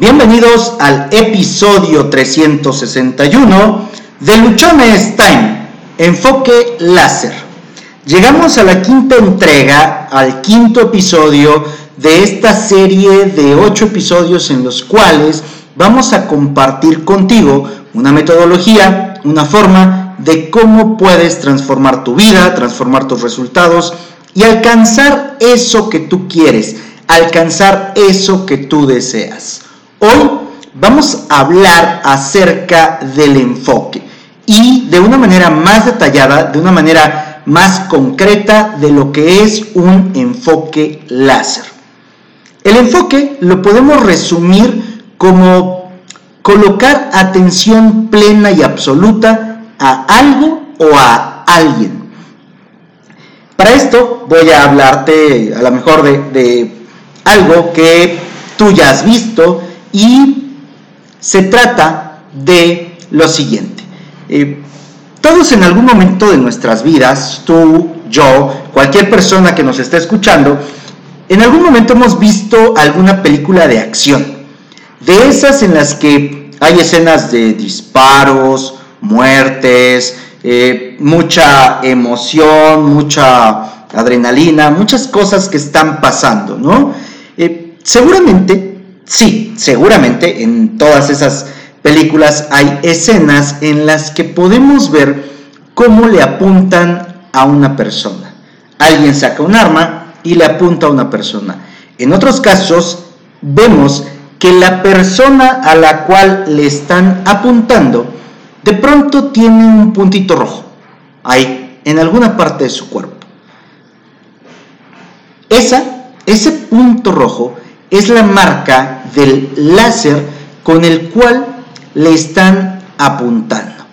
Bienvenidos al episodio 361 de Luchones Time, enfoque láser. Llegamos a la quinta entrega, al quinto episodio de esta serie de ocho episodios en los cuales vamos a compartir contigo una metodología, una forma de cómo puedes transformar tu vida, transformar tus resultados y alcanzar eso que tú quieres, alcanzar eso que tú deseas. Hoy vamos a hablar acerca del enfoque y de una manera más detallada, de una manera más concreta de lo que es un enfoque láser. El enfoque lo podemos resumir como colocar atención plena y absoluta a algo o a alguien. Para esto voy a hablarte a lo mejor de, de algo que tú ya has visto, y se trata de lo siguiente. Eh, todos en algún momento de nuestras vidas, tú, yo, cualquier persona que nos esté escuchando, en algún momento hemos visto alguna película de acción. De esas en las que hay escenas de disparos, muertes, eh, mucha emoción, mucha adrenalina, muchas cosas que están pasando, ¿no? Eh, seguramente Sí, seguramente en todas esas películas hay escenas en las que podemos ver cómo le apuntan a una persona. Alguien saca un arma y le apunta a una persona. En otros casos vemos que la persona a la cual le están apuntando de pronto tiene un puntito rojo ahí en alguna parte de su cuerpo. Esa, ese punto rojo es la marca del láser con el cual le están apuntando.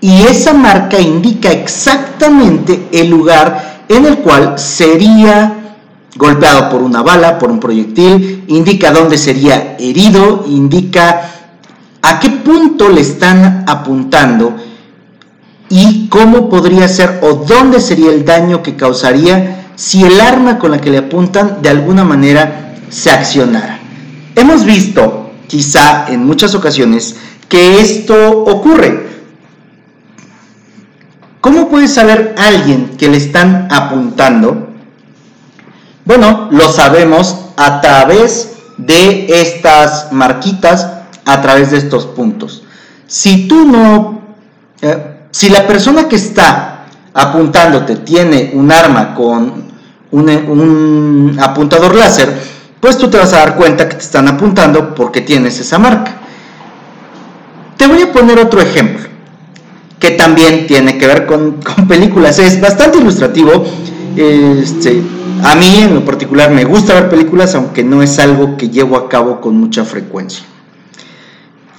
Y esa marca indica exactamente el lugar en el cual sería golpeado por una bala, por un proyectil, indica dónde sería herido, indica a qué punto le están apuntando y cómo podría ser o dónde sería el daño que causaría si el arma con la que le apuntan de alguna manera se accionara. Hemos visto, quizá en muchas ocasiones, que esto ocurre. ¿Cómo puede saber alguien que le están apuntando? Bueno, lo sabemos a través de estas marquitas, a través de estos puntos. Si tú no, eh, si la persona que está apuntándote tiene un arma con un, un apuntador láser, pues tú te vas a dar cuenta que te están apuntando porque tienes esa marca. Te voy a poner otro ejemplo que también tiene que ver con, películas. Es bastante ilustrativo. Este, a mí en lo particular me gusta ver películas, aunque no es algo que llevo a cabo con mucha frecuencia.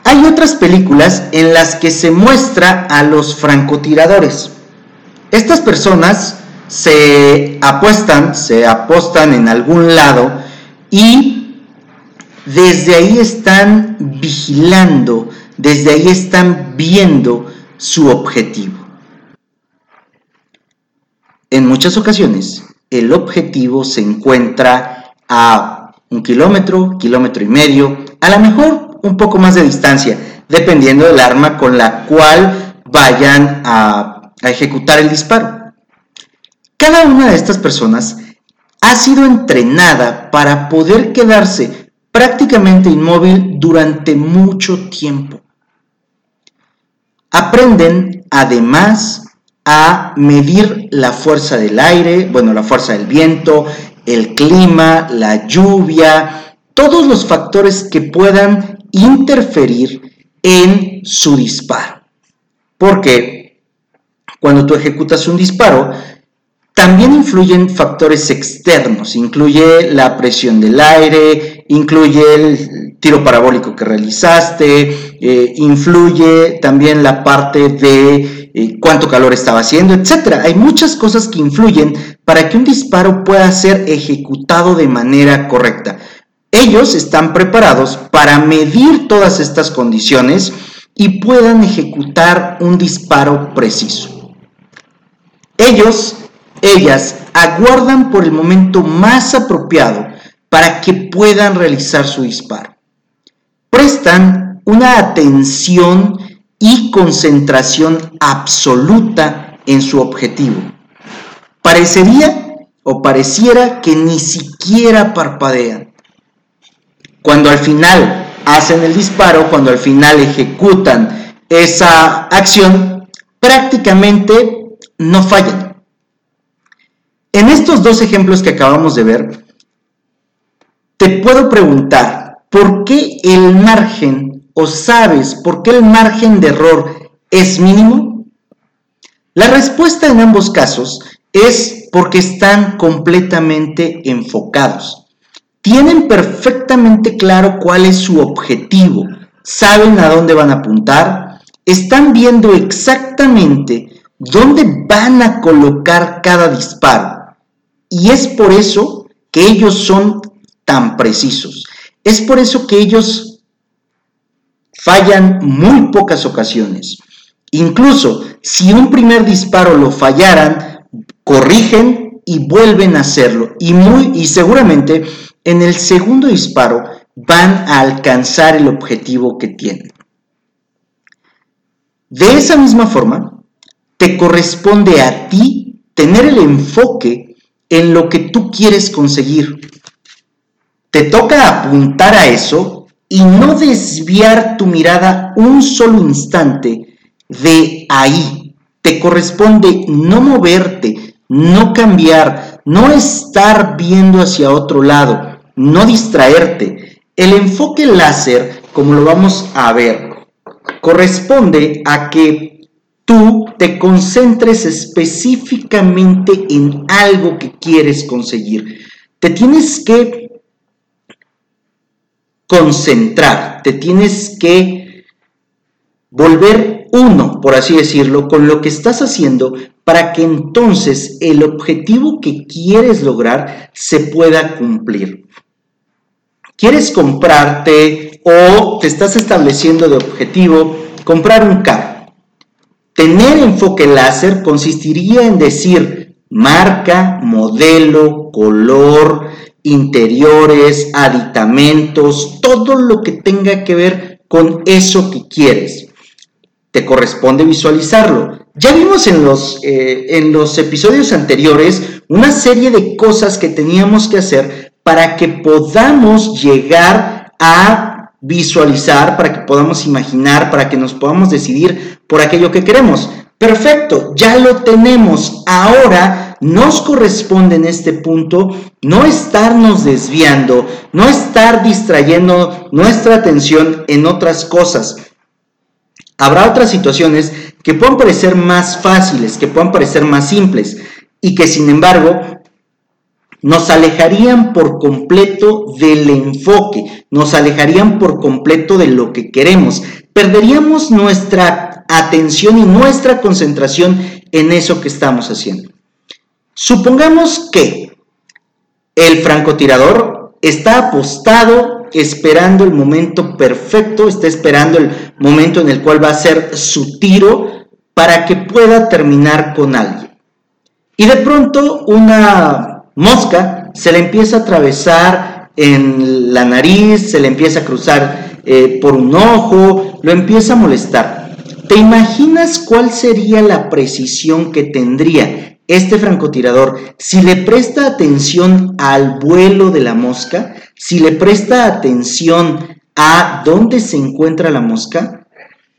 Hay otras películas en las que se muestra a los francotiradores. Estas personas se apuestan, se apostan en algún lado y desde ahí están vigilando, desde ahí están viendo su objetivo. En muchas ocasiones, el objetivo se encuentra a un kilómetro, kilómetro y medio, a lo mejor un poco más de distancia, dependiendo del arma con la cual vayan a, a ejecutar el disparo. Cada una de estas personas ha sido entrenada para poder quedarse prácticamente inmóvil durante mucho tiempo. Aprenden además a medir la fuerza del aire, bueno, la fuerza del viento, el clima, la lluvia, todos los factores que puedan interferir en su disparo. Porque cuando tú ejecutas un disparo, también influyen factores externos, incluye la presión del aire, incluye el tiro parabólico que realizaste, eh, influye también la parte de eh, cuánto calor estaba haciendo, etc. Hay muchas cosas que influyen para que un disparo pueda ser ejecutado de manera correcta. Ellos están preparados para medir todas estas condiciones y puedan ejecutar un disparo preciso. Ellos ellas aguardan por el momento más apropiado para que puedan realizar su disparo. prestan una atención y concentración absoluta en su objetivo. Parecería o pareciera que ni siquiera parpadean. Cuando al final hacen el disparo, cuando al final ejecutan esa acción, prácticamente no fallan. En estos dos ejemplos que acabamos de ver, te puedo preguntar, ¿por qué el margen o sabes por qué el margen de error es mínimo? La respuesta en ambos casos es porque están completamente enfocados. Tienen perfectamente claro cuál es su objetivo, saben a dónde van a apuntar, están viendo exactamente dónde van a colocar cada disparo. Y es por eso que ellos son tan precisos. Es por eso que ellos fallan muy pocas ocasiones. Incluso si un primer disparo lo fallaran, corrigen y vuelven a hacerlo. Y, muy, y seguramente en el segundo disparo van a alcanzar el objetivo que tienen. De esa misma forma, te corresponde a ti tener el enfoque en lo que tú quieres conseguir. Te toca apuntar a eso y no desviar tu mirada un solo instante de ahí. Te corresponde no moverte, no cambiar, no estar viendo hacia otro lado, no distraerte. El enfoque láser, como lo vamos a ver, corresponde a que tú te concentres específicamente en algo que quieres conseguir. Te tienes que concentrar, te tienes que volver uno, por así decirlo, con lo que estás haciendo para que entonces el objetivo que quieres lograr se pueda cumplir. ¿Quieres comprarte o te estás estableciendo de objetivo comprar un carro? Tener enfoque láser consistiría en decir marca, modelo, color, interiores, aditamentos, todo lo que tenga que ver con eso que quieres. Te corresponde visualizarlo. Ya vimos en los, eh, en los episodios anteriores una serie de cosas que teníamos que hacer para que podamos llegar a visualizar, para que podamos imaginar, para que nos podamos decidir por aquello que queremos. Perfecto, ya lo tenemos. Ahora nos corresponde en este punto no estarnos desviando, no estar distrayendo nuestra atención en otras cosas. Habrá otras situaciones que puedan parecer más fáciles, que puedan parecer más simples y que sin embargo nos alejarían por completo del enfoque, nos alejarían por completo de lo que queremos. Perderíamos nuestra atención y nuestra concentración en eso que estamos haciendo. Supongamos que el francotirador está apostado esperando el momento perfecto, está esperando el momento en el cual va a hacer su tiro para que pueda terminar con alguien. Y de pronto una mosca se le empieza a atravesar en la nariz, se le empieza a cruzar eh, por un ojo, lo empieza a molestar. ¿Te imaginas cuál sería la precisión que tendría este francotirador si le presta atención al vuelo de la mosca? Si le presta atención a dónde se encuentra la mosca?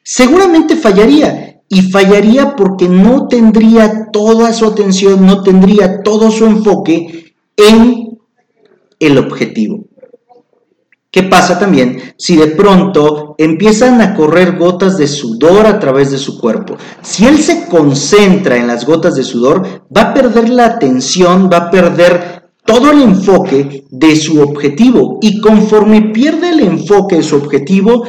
Seguramente fallaría. Y fallaría porque no tendría toda su atención, no tendría todo su enfoque en el objetivo. ¿Qué pasa también si de pronto empiezan a correr gotas de sudor a través de su cuerpo? Si él se concentra en las gotas de sudor, va a perder la atención, va a perder todo el enfoque de su objetivo. Y conforme pierde el enfoque de su objetivo,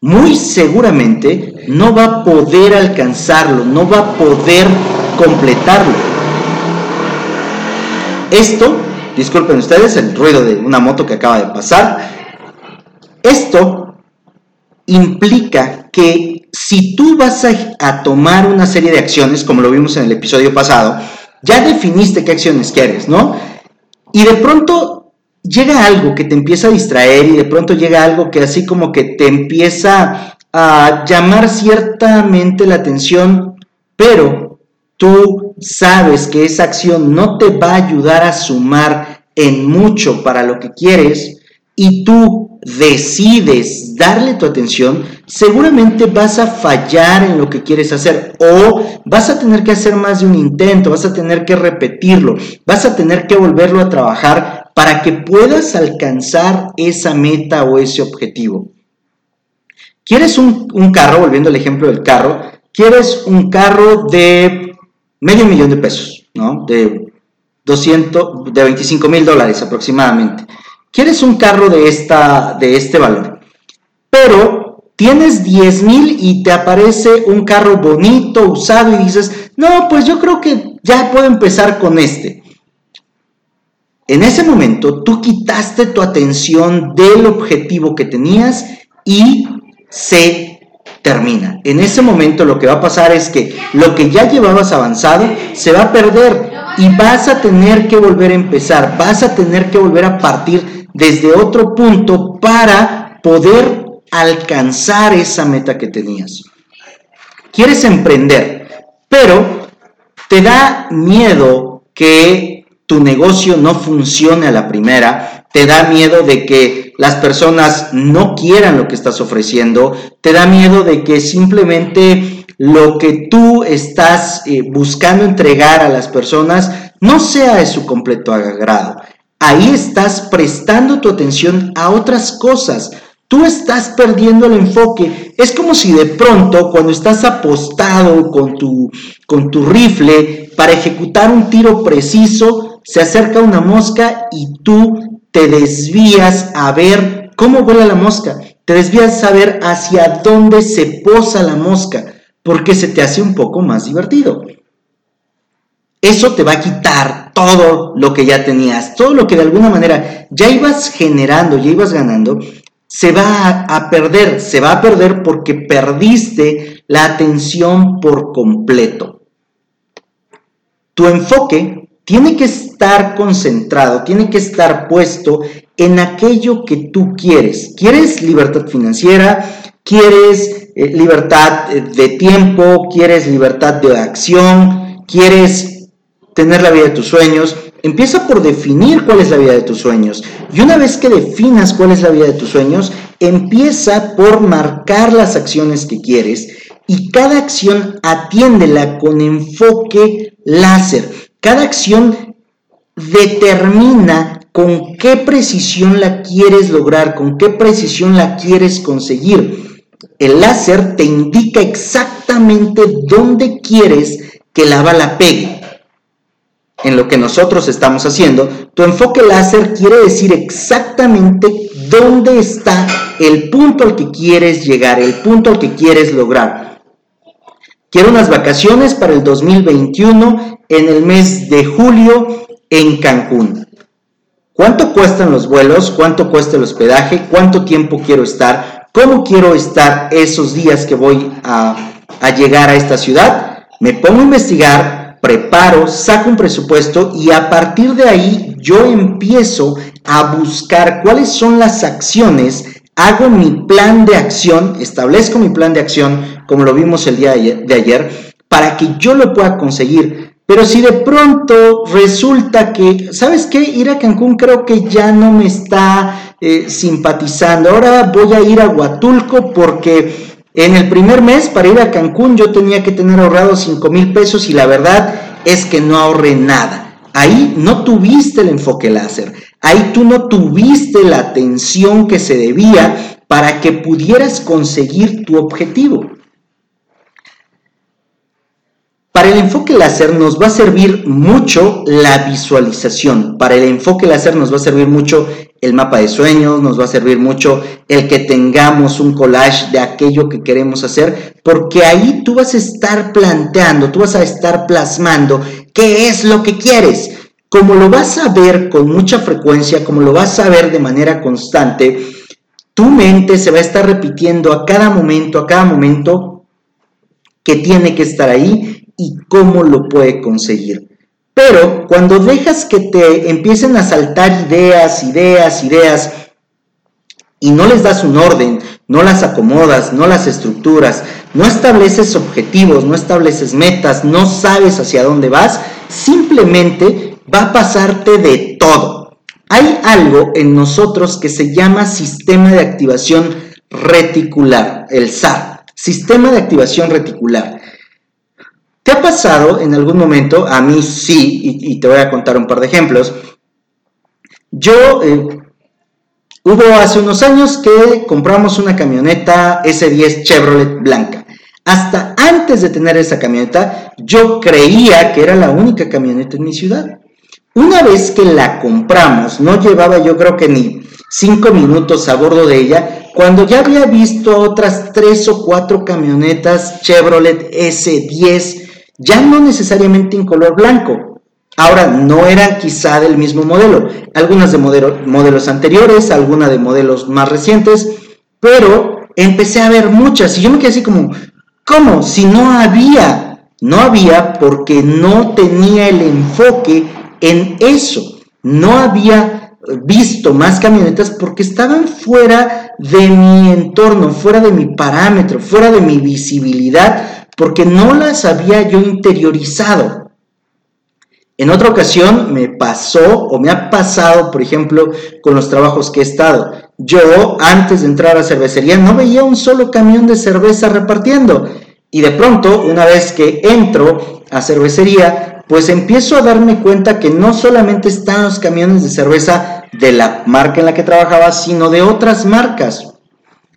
muy seguramente no va a poder alcanzarlo, no va a poder completarlo. Esto, disculpen ustedes, el ruido de una moto que acaba de pasar, esto implica que si tú vas a, tomar una serie de acciones, como lo vimos en el episodio pasado, ya definiste qué acciones quieres, ¿no? Y de pronto llega algo que te empieza a distraer y de pronto llega algo que así como que te empieza a llamar ciertamente la atención, pero tú sabes que esa acción no te va a ayudar a sumar en mucho para lo que quieres y tú decides darle tu atención, seguramente vas a fallar en lo que quieres hacer o vas a tener que hacer más de un intento, vas a tener que repetirlo, vas a tener que volverlo a trabajar para que puedas alcanzar esa meta o ese objetivo. ¿Quieres un, carro, volviendo al ejemplo del carro, quieres un carro de medio millón de pesos, ¿no? De 200, de 25 mil dólares aproximadamente. Quieres un carro de, esta, de este valor, pero tienes 10 mil y te aparece un carro bonito, usado y dices, no, pues yo creo que ya puedo empezar con este. En ese momento tú quitaste tu atención del objetivo que tenías y se termina. En ese momento lo que va a pasar es que lo que ya llevabas avanzado se va a perder y vas a tener que volver a empezar, vas a tener que volver a partir desde otro punto para poder alcanzar esa meta que tenías. Quieres emprender, pero te da miedo que tu negocio no funcione a la primera, te da miedo de que las personas no quieran lo que estás ofreciendo, te da miedo de que simplemente lo que tú estás eh, buscando entregar a las personas no sea de su completo agrado. Ahí estás prestando tu atención a otras cosas. Tú estás perdiendo el enfoque. Es como si de pronto, cuando estás apostado con tu, con tu rifle para ejecutar un tiro preciso, se acerca una mosca y tú te desvías a ver cómo vuela la mosca, te desvías a ver hacia dónde se posa la mosca, porque se te hace un poco más divertido. Eso te va a quitar todo lo que ya tenías, todo lo que de alguna manera ya ibas generando, ya ibas ganando, se va a, perder, se va a perder porque perdiste la atención por completo. Tu enfoque tiene que estar concentrado, tiene que estar puesto en aquello que tú quieres. ¿Quieres libertad financiera? ¿Quieres eh, libertad eh, de tiempo? ¿Quieres libertad de acción? ¿Quieres tener la vida de tus sueños? Empieza por definir cuál es la vida de tus sueños. Y una vez que definas cuál es la vida de tus sueños, empieza por marcar las acciones que quieres y cada acción atiéndela con enfoque láser. Cada acción determina con qué precisión la quieres lograr, con qué precisión la quieres conseguir. El láser te indica exactamente dónde quieres que la bala pegue. En lo que nosotros estamos haciendo, tu enfoque láser quiere decir exactamente dónde está el punto al que quieres llegar, el punto al que quieres lograr. Quiero unas vacaciones para el 2021 en el mes de julio en Cancún. ¿Cuánto cuestan los vuelos? ¿Cuánto cuesta el hospedaje? ¿Cuánto tiempo quiero estar? ¿Cómo quiero estar esos días que voy a, llegar a esta ciudad? Me pongo a investigar, preparo, saco un presupuesto y a partir de ahí yo empiezo a buscar cuáles son las acciones hago mi plan de acción, establezco mi plan de acción, como lo vimos el día de ayer, para que yo lo pueda conseguir. Pero si de pronto resulta que, ¿sabes qué? Ir a Cancún creo que ya no me está eh, simpatizando. Ahora voy a ir a Huatulco porque en el primer mes para ir a Cancún yo tenía que tener ahorrado 5 mil pesos y la verdad es que no ahorré nada. Ahí no tuviste el enfoque láser. Ahí tú no tuviste la atención que se debía para que pudieras conseguir tu objetivo. Para el enfoque láser nos va a servir mucho la visualización. Para el enfoque láser nos va a servir mucho el mapa de sueños, nos va a servir mucho el que tengamos un collage de aquello que queremos hacer, porque ahí tú vas a estar planteando, tú vas a estar plasmando qué es lo que quieres. Como lo vas a ver con mucha frecuencia, como lo vas a ver de manera constante, tu mente se va a estar repitiendo a cada momento, a cada momento que tiene que estar ahí y cómo lo puede conseguir. Pero cuando dejas que te empiecen a saltar ideas, ideas, ideas, y no les das un orden, no las acomodas, no las estructuras, no estableces objetivos, no estableces metas, no sabes hacia dónde vas, simplemente va a pasarte de todo. Hay algo en nosotros que se llama sistema de activación reticular, el SAR, sistema de activación reticular. ¿Te ha pasado en algún momento? A mí sí, y, te voy a contar un par de ejemplos. Yo, eh, hubo hace unos años que compramos una camioneta S10 Chevrolet blanca. Hasta antes de tener esa camioneta, yo creía que era la única camioneta en mi ciudad. Una vez que la compramos, no llevaba yo creo que ni cinco minutos a bordo de ella, cuando ya había visto otras tres o cuatro camionetas Chevrolet S10 ya no necesariamente en color blanco. Ahora, no eran quizá del mismo modelo, algunas de modelos anteriores, algunas de modelos más recientes, pero empecé a ver muchas y yo me quedé así como, ¿cómo? Si no había, no había porque no tenía el enfoque en eso, no había visto más camionetas porque estaban fuera de mi entorno, fuera de mi parámetro, fuera de mi visibilidad porque no las había yo interiorizado. En otra ocasión me pasó o me ha pasado, por ejemplo, con los trabajos que he estado. Yo, antes de entrar a cervecería, no veía un solo camión de cerveza repartiendo. Y de pronto, una vez que entro a cervecería, pues empiezo a darme cuenta que no solamente están los camiones de cerveza de la marca en la que trabajaba, sino de otras marcas.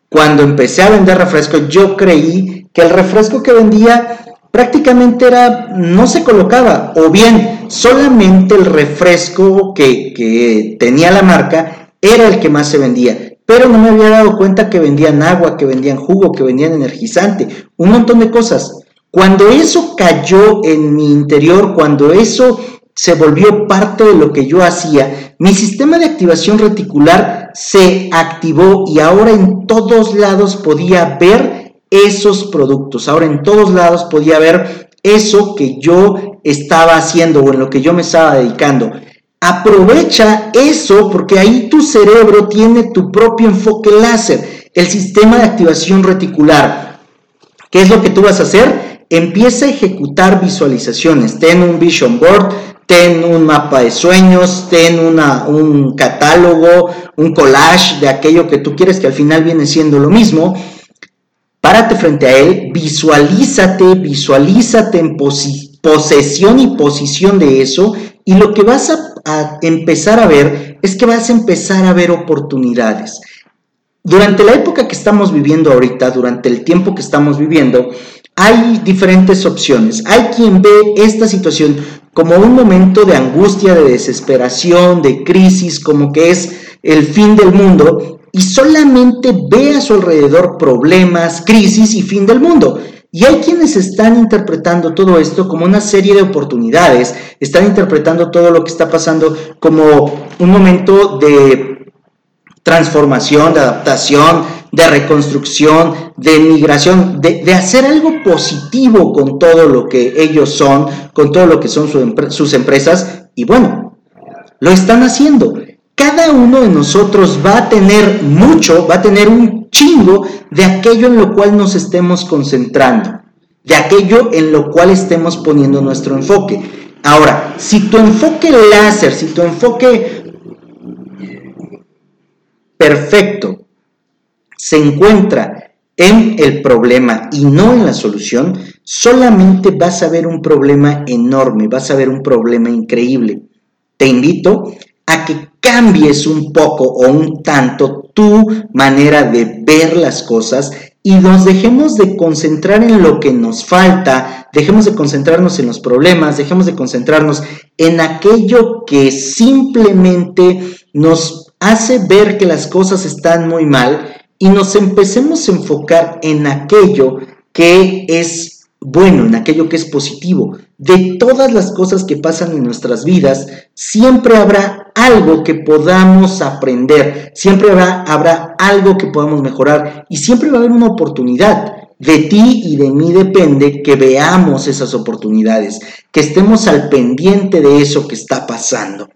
Cuando empecé a vender refresco, yo creí que el refresco que vendía prácticamente era, no se colocaba, o bien solamente el refresco que, que tenía la marca era el que más se vendía. Pero no me había dado cuenta que vendían agua, que vendían jugo, que vendían energizante, un montón de cosas. Cuando eso cayó en mi interior, cuando eso se volvió parte de lo que yo hacía, mi sistema de activación reticular se activó y ahora en todos lados podía ver esos productos. Ahora en todos lados podía ver eso que yo estaba haciendo o en lo que yo me estaba dedicando. Aprovecha eso porque ahí tu cerebro tiene tu propio enfoque láser, el sistema de activación reticular. ¿Qué es lo que tú vas a hacer? Empieza a ejecutar visualizaciones. Ten un vision board, ten un mapa de sueños, ten una, un catálogo, un collage de aquello que tú quieres que al final viene siendo lo mismo. Párate frente a él, visualízate, visualízate en posesión y posición de eso y lo que vas a, a empezar a ver es que vas a empezar a ver oportunidades. Durante la época que estamos viviendo ahorita, durante el tiempo que estamos viviendo, hay diferentes opciones. Hay quien ve esta situación como un momento de angustia, de desesperación, de crisis, como que es el fin del mundo, y solamente ve a su alrededor problemas, crisis y fin del mundo. Y hay quienes están interpretando todo esto como una serie de oportunidades, están interpretando todo lo que está pasando como un momento de transformación, de adaptación, de reconstrucción, de migración, de, hacer algo positivo con todo lo que ellos son, con todo lo que son sus empresas. Y bueno, lo están haciendo. Cada uno de nosotros va a tener mucho, va a tener un chingo de aquello en lo cual nos estemos concentrando, de aquello en lo cual estemos poniendo nuestro enfoque. Ahora, si tu enfoque láser, si tu enfoque perfecto se encuentra en el problema y no en la solución, solamente vas a ver un problema enorme, vas a ver un problema increíble. Te invito a que cambies un poco o un tanto tu manera de ver las cosas y nos dejemos de concentrar en lo que nos falta, dejemos de concentrarnos en los problemas, dejemos de concentrarnos en aquello que simplemente nos hace ver que las cosas están muy mal y nos empecemos a enfocar en aquello que es bueno, en aquello que es positivo. De todas las cosas que pasan en nuestras vidas, siempre habrá algo que podamos aprender, siempre habrá, habrá algo que podamos mejorar y siempre va a haber una oportunidad. De ti y de mí depende que veamos esas oportunidades, que estemos al pendiente de eso que está pasando.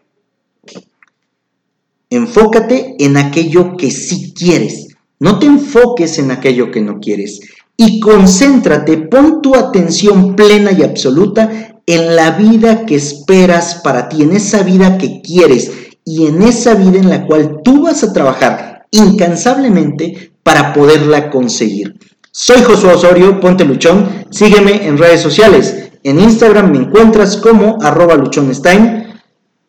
Enfócate en aquello que sí quieres. No te enfoques en aquello que no quieres. Y concéntrate, pon tu atención plena y absoluta en la vida que esperas para ti, en esa vida que quieres y en esa vida en la cual tú vas a trabajar incansablemente para poderla conseguir. Soy Josué Osorio, ponte luchón, sígueme en redes sociales. En Instagram me encuentras como arroba luchonstein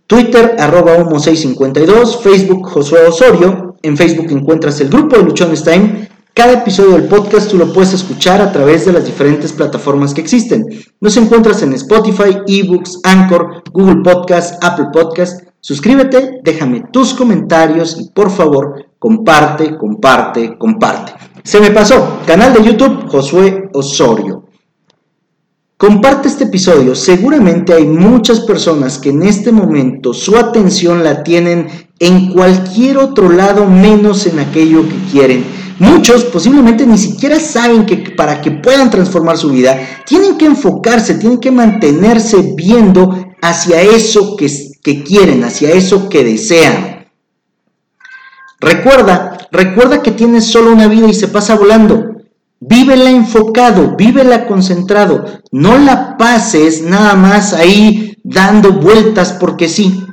Twitter, arroba humo652, Facebook, Josué Osorio. En Facebook encuentras el grupo de Luchones Time. Cada episodio del podcast tú lo puedes escuchar a través de las diferentes plataformas que existen. Nos encuentras en Spotify, eBooks, Anchor, Google Podcast, Apple Podcast. Suscríbete, déjame tus comentarios y por favor comparte, comparte, comparte. Se me pasó, canal de YouTube Josué Osorio. Comparte este episodio. Seguramente hay muchas personas que en este momento su atención la tienen en cualquier otro lado menos en aquello que quieren. Muchos posiblemente ni siquiera saben que para que puedan transformar su vida, tienen que enfocarse, tienen que mantenerse viendo hacia eso que, quieren, hacia eso que desean. Recuerda, recuerda que tienes solo una vida y se pasa volando. Vívela enfocado, vívela concentrado. No la pases nada más ahí dando vueltas porque sí.